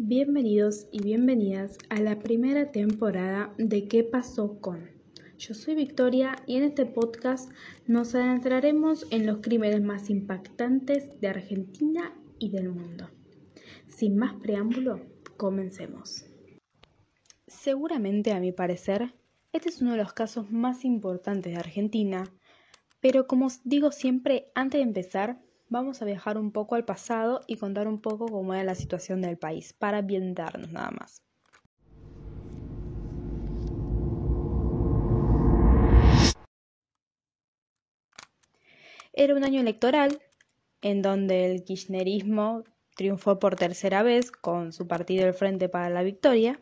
Bienvenidos y bienvenidas a la primera temporada de ¿Qué pasó con? Yo soy Victoria y en este podcast nos adentraremos en los crímenes más impactantes de Argentina y del mundo. Sin más preámbulo, comencemos. Seguramente a mi parecer, este es uno de los casos más importantes de Argentina, pero como digo siempre, antes de empezar, vamos a viajar un poco al pasado y contar un poco cómo era la situación del país, para ambientarnos nada más. Era un año electoral en donde el kirchnerismo triunfó por tercera vez con su partido El Frente para la Victoria,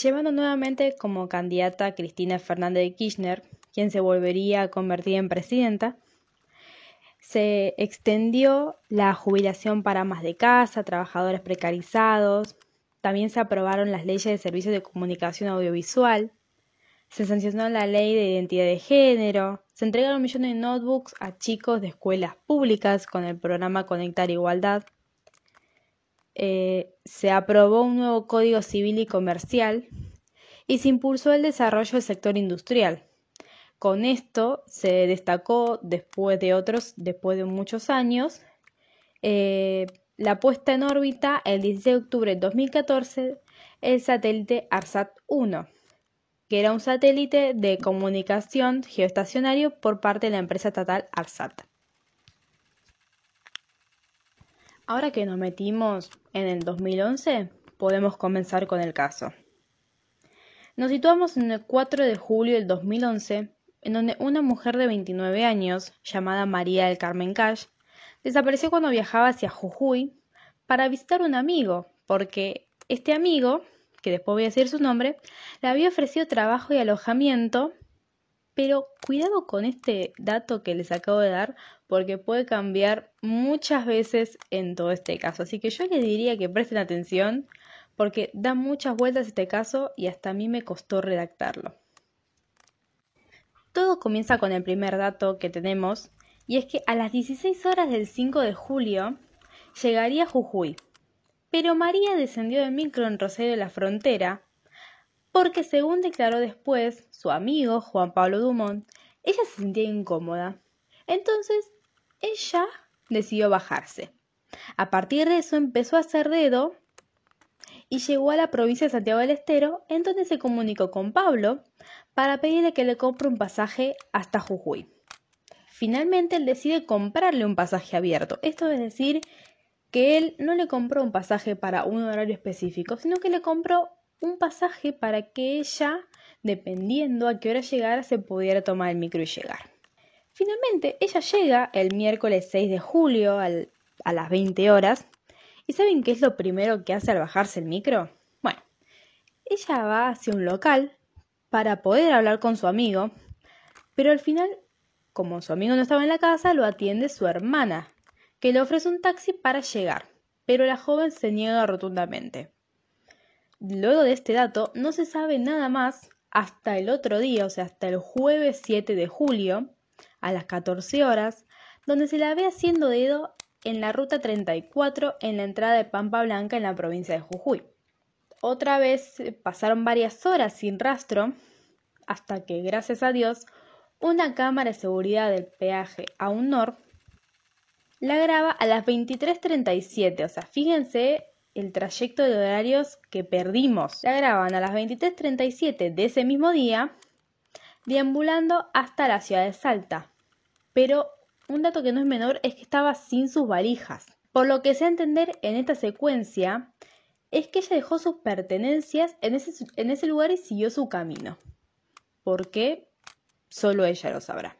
llevando nuevamente como candidata a Cristina Fernández de Kirchner, quien se volvería a convertir en presidenta, se extendió la jubilación para más de casa, trabajadores precarizados, también se aprobaron las leyes de servicios de comunicación audiovisual, se sancionó la ley de identidad de género, se entregaron millones de notebooks a chicos de escuelas públicas con el programa Conectar Igualdad, eh, se aprobó un nuevo Código Civil y Comercial y se impulsó el desarrollo del sector industrial, con esto se destacó después de otros, después de muchos años, eh, la puesta en órbita el 16 de octubre de 2014 el satélite ARSAT-1, que era un satélite de comunicación geoestacionario por parte de la empresa estatal ARSAT. Ahora que nos metimos en el 2011, podemos comenzar con el caso. Nos situamos en el 4 de julio del 2011 en donde una mujer de 29 años, llamada María del Carmen Cash, desapareció cuando viajaba hacia Jujuy para visitar a un amigo, porque este amigo, que después voy a decir su nombre, le había ofrecido trabajo y alojamiento, pero cuidado con este dato que les acabo de dar, porque puede cambiar muchas veces en todo este caso. Así que yo les diría que presten atención, porque da muchas vueltas este caso y hasta a mí me costó redactarlo. Todo comienza con el primer dato que tenemos, y es que a las 16 horas del 5 de julio llegaría Jujuy. Pero María descendió del micro en Rosario de la Frontera porque, según declaró después su amigo Juan Pablo Dumont, ella se sentía incómoda. Entonces, ella decidió bajarse. A partir de eso empezó a hacer dedo y llegó a la provincia de Santiago del Estero, en donde se comunicó con Pablo para pedirle que le compre un pasaje hasta Jujuy. Finalmente él decide comprarle un pasaje abierto, esto es decir, que él no le compró un pasaje para un horario específico, sino que le compró un pasaje para que ella, dependiendo a qué hora llegara, se pudiera tomar el micro y llegar. Finalmente, ella llega el miércoles 6 de julio a las 20 horas ¿Y saben qué es lo primero que hace al bajarse el micro? Bueno, ella va hacia un local para poder hablar con su amigo, pero al final, como su amigo no estaba en la casa, lo atiende su hermana, que le ofrece un taxi para llegar, pero la joven se niega rotundamente. Luego de este dato, no se sabe nada más hasta el otro día, o sea, hasta el jueves 7 de julio, a las 14 horas, donde se la ve haciendo dedo en la ruta 34 en la entrada de Pampa Blanca en la provincia de Jujuy. Otra vez eh, pasaron varias horas sin rastro hasta que, gracias a Dios, una cámara de seguridad del peaje a un nor la graba a las 23.37, o sea, fíjense el trayecto de horarios que perdimos. La graban a las 23.37 de ese mismo día, deambulando hasta la ciudad de Salta. Pero un dato que no es menor es que estaba sin sus valijas. Por lo que a entender en esta secuencia es que ella dejó sus pertenencias en ese, en ese lugar y siguió su camino. ¿Por qué? Solo ella lo sabrá.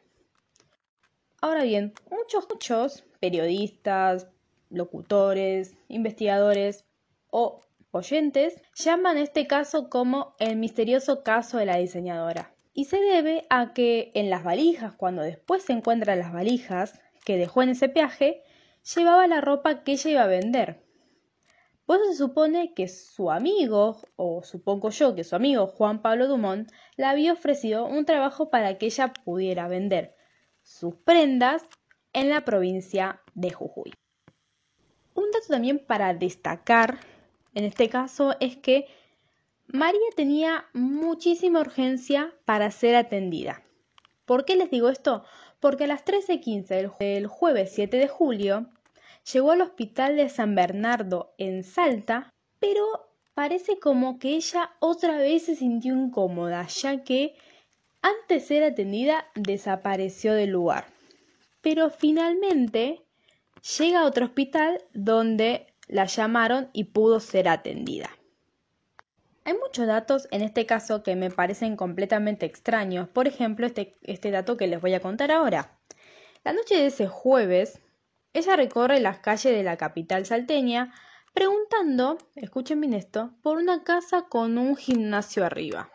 Ahora bien, muchos, muchos periodistas, locutores, investigadores o oyentes llaman este caso como el misterioso caso de la diseñadora y se debe a que en las valijas, cuando después se encuentran las valijas que dejó en ese peaje, llevaba la ropa que ella iba a vender. Por eso se supone que su amigo, o supongo yo que su amigo Juan Pablo Dumont, le había ofrecido un trabajo para que ella pudiera vender sus prendas en la provincia de Jujuy. Un dato también para destacar en este caso es que María tenía muchísima urgencia para ser atendida. ¿Por qué les digo esto? Porque a las 13.15 del jueves 7 de julio llegó al hospital de San Bernardo en Salta, pero parece como que ella otra vez se sintió incómoda, ya que antes de ser atendida desapareció del lugar. Pero finalmente llega a otro hospital donde la llamaron y pudo ser atendida. Hay muchos datos en este caso que me parecen completamente extraños. Por ejemplo, este, este dato que les voy a contar ahora. La noche de ese jueves, ella recorre las calles de la capital salteña preguntando, escuchen bien esto, por una casa con un gimnasio arriba.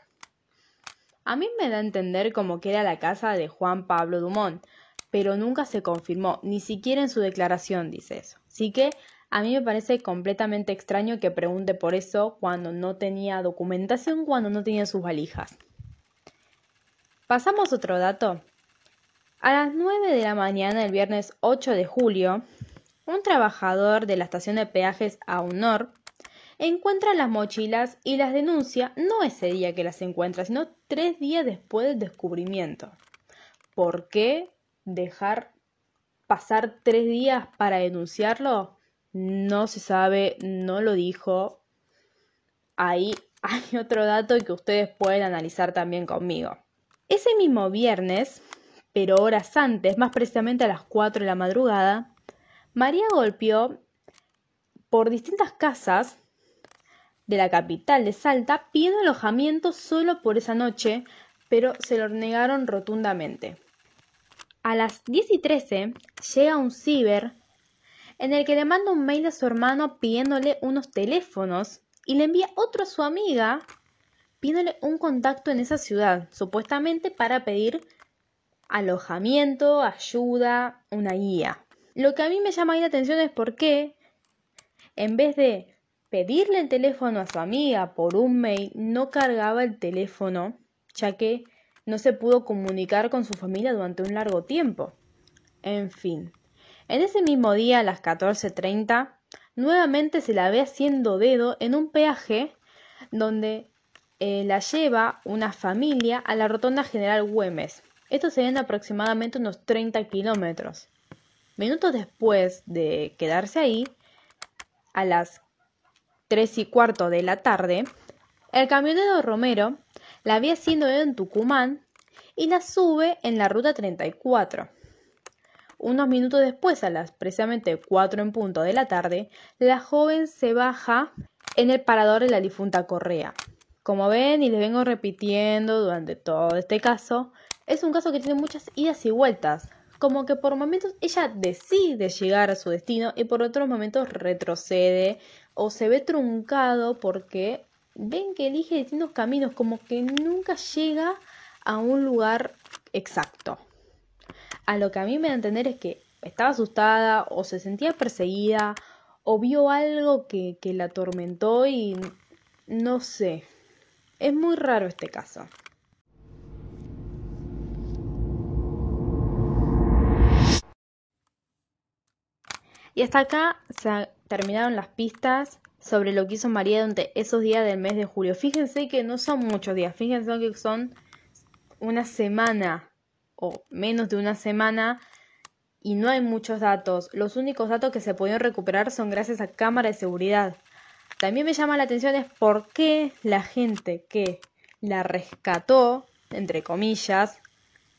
A mí me da a entender como que era la casa de Juan Pablo Dumont, pero nunca se confirmó, ni siquiera en su declaración dice eso. Así que a mí me parece completamente extraño que pregunte por eso cuando no tenía documentación, cuando no tenía sus valijas. Pasamos otro dato. A las 9 de la mañana del viernes 8 de julio, un trabajador de la estación de peajes Aunor encuentra las mochilas y las denuncia no ese día que las encuentra, sino tres días después del descubrimiento. ¿Por qué dejar pasar tres días para denunciarlo? No se sabe, no lo dijo. Ahí hay otro dato que ustedes pueden analizar también conmigo. Ese mismo viernes, pero horas antes, más precisamente a las 4 de la madrugada, María golpeó por distintas casas de la capital de Salta pidiendo alojamiento solo por esa noche, pero se lo negaron rotundamente. A las 10 y 13 llega un ciber en el que le manda un mail a su hermano pidiéndole unos teléfonos y le envía otro a su amiga pidiéndole un contacto en esa ciudad, supuestamente para pedir alojamiento, ayuda, una guía. Lo que a mí me llama la atención es por qué, en vez de pedirle el teléfono a su amiga por un mail, no cargaba el teléfono, ya que no se pudo comunicar con su familia durante un largo tiempo. En fin, en ese mismo día, a las 14.30, nuevamente se la ve haciendo dedo en un peaje donde eh, la lleva una familia a la rotonda General Güemes. Esto se en aproximadamente unos 30 kilómetros. Minutos después de quedarse ahí, a las 3 y cuarto de la tarde, el camionero Romero la ve haciendo dedo en Tucumán y la sube en la ruta 34. Unos minutos después, a las precisamente 4 en punto de la tarde, la joven se baja en el parador de la difunta Correa. Como ven y les vengo repitiendo durante todo este caso, es un caso que tiene muchas idas y vueltas, como que por momentos ella decide llegar a su destino y por otros momentos retrocede o se ve truncado porque ven que elige distintos caminos, como que nunca llega a un lugar exacto a lo que a mí me da a entender es que estaba asustada o se sentía perseguida o vio algo que, que la atormentó y no sé. Es muy raro este caso. Y hasta acá se terminaron las pistas sobre lo que hizo María durante esos días del mes de julio. Fíjense que no son muchos días, fíjense que son una semana o menos de una semana y no hay muchos datos. Los únicos datos que se pudieron recuperar son gracias a cámara de seguridad. También me llama la atención es por qué la gente que la rescató, entre comillas,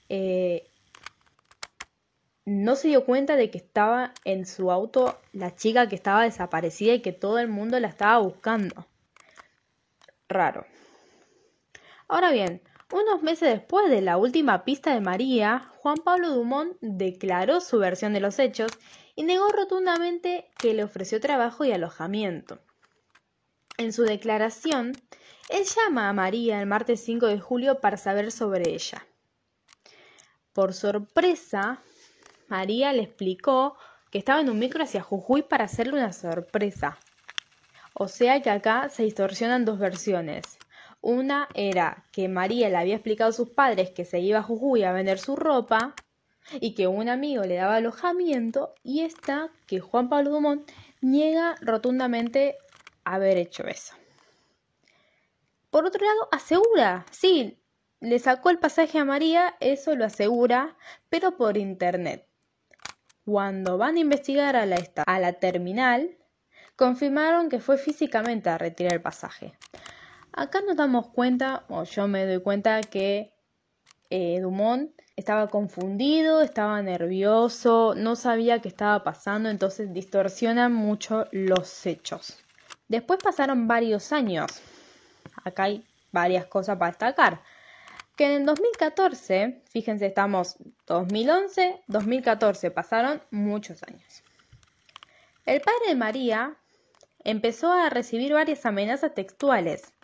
eh, no se dio cuenta de que estaba en su auto la chica que estaba desaparecida y que todo el mundo la estaba buscando. Raro. Ahora bien, unos meses después de la última pista de María, Juan Pablo Dumont declaró su versión de los hechos y negó rotundamente que le ofreció trabajo y alojamiento. En su declaración, él llama a María el martes 5 de julio para saber sobre ella. Por sorpresa, María le explicó que estaba en un micro hacia Jujuy para hacerle una sorpresa. O sea que acá se distorsionan dos versiones. Una era que María le había explicado a sus padres que se iba a Jujuy a vender su ropa y que un amigo le daba alojamiento y esta que Juan Pablo Dumont niega rotundamente haber hecho eso. Por otro lado, asegura, sí, le sacó el pasaje a María, eso lo asegura, pero por internet. Cuando van a investigar a la, a la terminal, confirmaron que fue físicamente a retirar el pasaje. Acá nos damos cuenta, o yo me doy cuenta, que eh, Dumont estaba confundido, estaba nervioso, no sabía qué estaba pasando, entonces distorsionan mucho los hechos. Después pasaron varios años. Acá hay varias cosas para destacar. Que en el 2014, fíjense, estamos 2011, 2014, pasaron muchos años. El padre de María empezó a recibir varias amenazas textuales.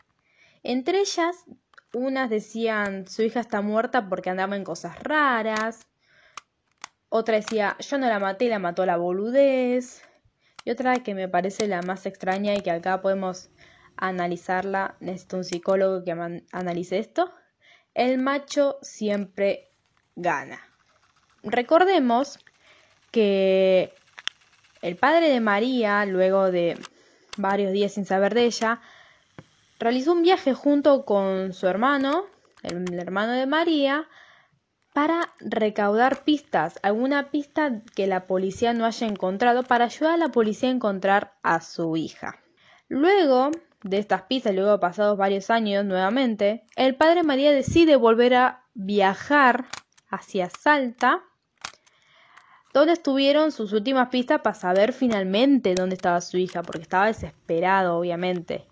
Entre ellas, unas decían su hija está muerta porque andaba en cosas raras. Otra decía yo no la maté, la mató la boludez. Y otra que me parece la más extraña y que acá podemos analizarla, necesito un psicólogo que analice esto. El macho siempre gana. Recordemos que el padre de María, luego de varios días sin saber de ella, realizó un viaje junto con su hermano, el hermano de María, para recaudar pistas, alguna pista que la policía no haya encontrado, para ayudar a la policía a encontrar a su hija. Luego de estas pistas, luego pasados varios años nuevamente, el padre María decide volver a viajar hacia Salta donde estuvieron sus últimas pistas para saber finalmente dónde estaba su hija, porque estaba desesperado, obviamente.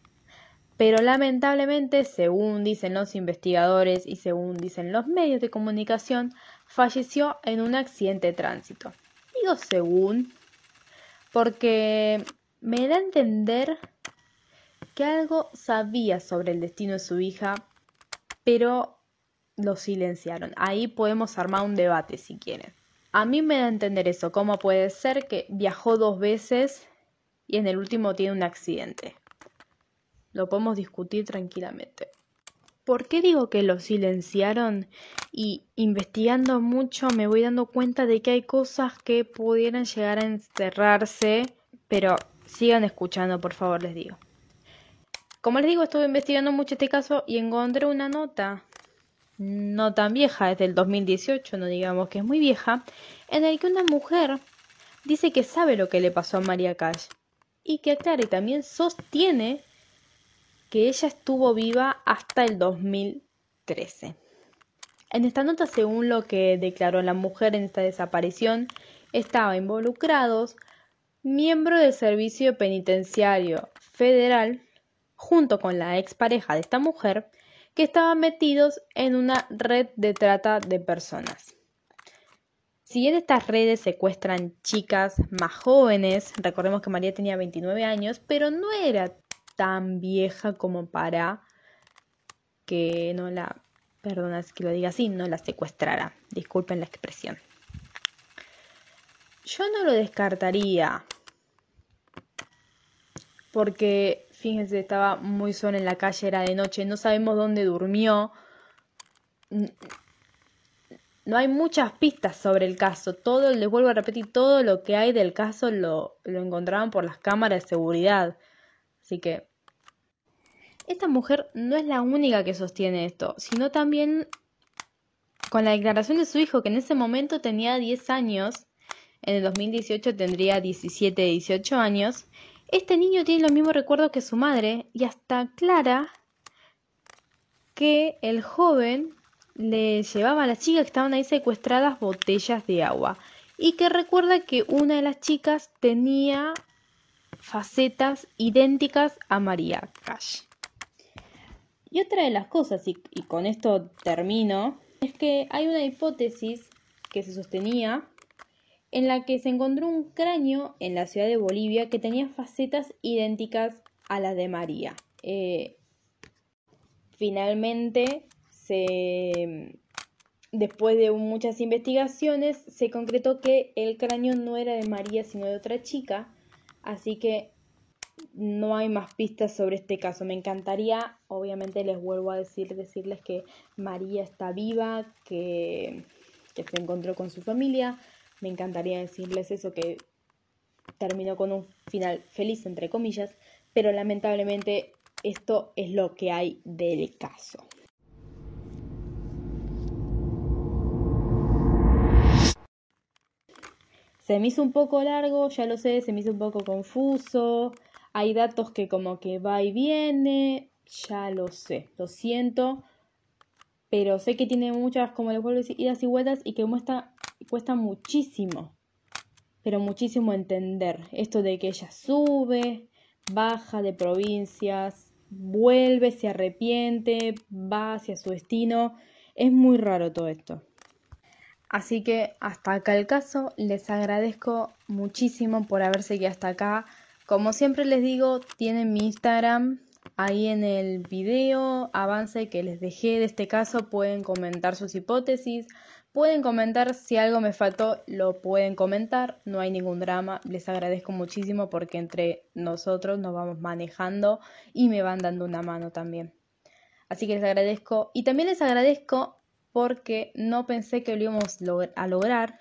Pero lamentablemente, según dicen los investigadores y según dicen los medios de comunicación, falleció en un accidente de tránsito. Digo según, porque me da a entender que algo sabía sobre el destino de su hija, pero lo silenciaron. Ahí podemos armar un debate si quieren. A mí me da a entender eso, cómo puede ser que viajó dos veces y en el último tiene un accidente. Lo podemos discutir tranquilamente. ¿Por qué digo que lo silenciaron? Y investigando mucho me voy dando cuenta de que hay cosas que pudieran llegar a encerrarse, pero sigan escuchando, por favor, les digo. Como les digo, estuve investigando mucho este caso y encontré una nota no tan vieja, es del 2018, no digamos que es muy vieja, en el que una mujer dice que sabe lo que le pasó a María Cash y que aclara y también sostiene que ella estuvo viva hasta el 2013. En esta nota, según lo que declaró la mujer en esta desaparición, estaba involucrados miembros del Servicio Penitenciario Federal, junto con la expareja de esta mujer, que estaban metidos en una red de trata de personas. Si bien estas redes secuestran chicas más jóvenes, recordemos que María tenía 29 años, pero no era tan vieja como para que no la, perdona que lo diga así, no la secuestrara. Disculpen la expresión. Yo no lo descartaría porque Fíjense, estaba muy sola en la calle, era de noche, no sabemos dónde durmió. No hay muchas pistas sobre el caso. Todo, les vuelvo a repetir, todo lo que hay del caso lo, lo encontraban por las cámaras de seguridad. Así que esta mujer no es la única que sostiene esto, sino también con la declaración de su hijo, que en ese momento tenía 10 años, en el 2018 tendría 17, 18 años, este niño tiene los mismos recuerdos que su madre y hasta Clara que el joven le llevaba a las chicas que estaban ahí secuestradas botellas de agua y que recuerda que una de las chicas tenía facetas idénticas a María Cash. Y otra de las cosas, y, con esto termino, es que hay una hipótesis que se sostenía en la que se encontró un cráneo en la ciudad de Bolivia que tenía facetas idénticas a las de María. Eh, finalmente, después de muchas investigaciones, se concretó que el cráneo no era de María, sino de otra chica, así que no hay más pistas sobre este caso. Me encantaría, obviamente les vuelvo a decir, decirles que María está viva, que, que se encontró con su familia, me encantaría decirles eso, que terminó con un final feliz, entre comillas, pero lamentablemente esto es lo que hay del caso. Se me hizo un poco largo, ya lo sé, se me hizo un poco confuso. Hay datos que como que va y viene, ya lo sé, lo siento. Pero sé que tiene muchas, como les vuelvo a decir, idas y vueltas y que cuesta muchísimo, pero muchísimo entender esto de que ella sube, baja de provincias, vuelve, se arrepiente, va hacia su destino. Es muy raro todo esto. Así que hasta acá el caso, les agradezco muchísimo por haber seguido hasta acá. Como siempre les digo, tienen mi Instagram ahí en el video avance que les dejé de este caso, pueden comentar sus hipótesis, pueden comentar si algo me faltó, lo pueden comentar, no hay ningún drama, les agradezco muchísimo porque entre nosotros nos vamos manejando y me van dando una mano también. Así que les agradezco y también les agradezco porque no pensé que lo íbamos a lograr,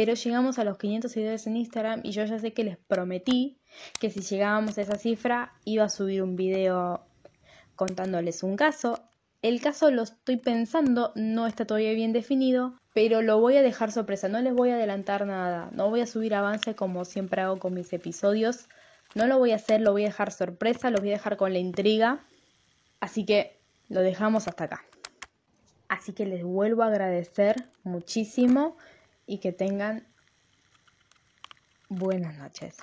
pero llegamos a los 500 seguidores en Instagram y yo ya sé que les prometí que si llegábamos a esa cifra iba a subir un video contándoles un caso. El caso lo estoy pensando, no está todavía bien definido, pero lo voy a dejar sorpresa, no les voy a adelantar nada, no voy a subir avance como siempre hago con mis episodios, no lo voy a hacer, lo voy a dejar sorpresa, lo voy a dejar con la intriga, así que lo dejamos hasta acá. Así que les vuelvo a agradecer muchísimo y que tengan buenas noches.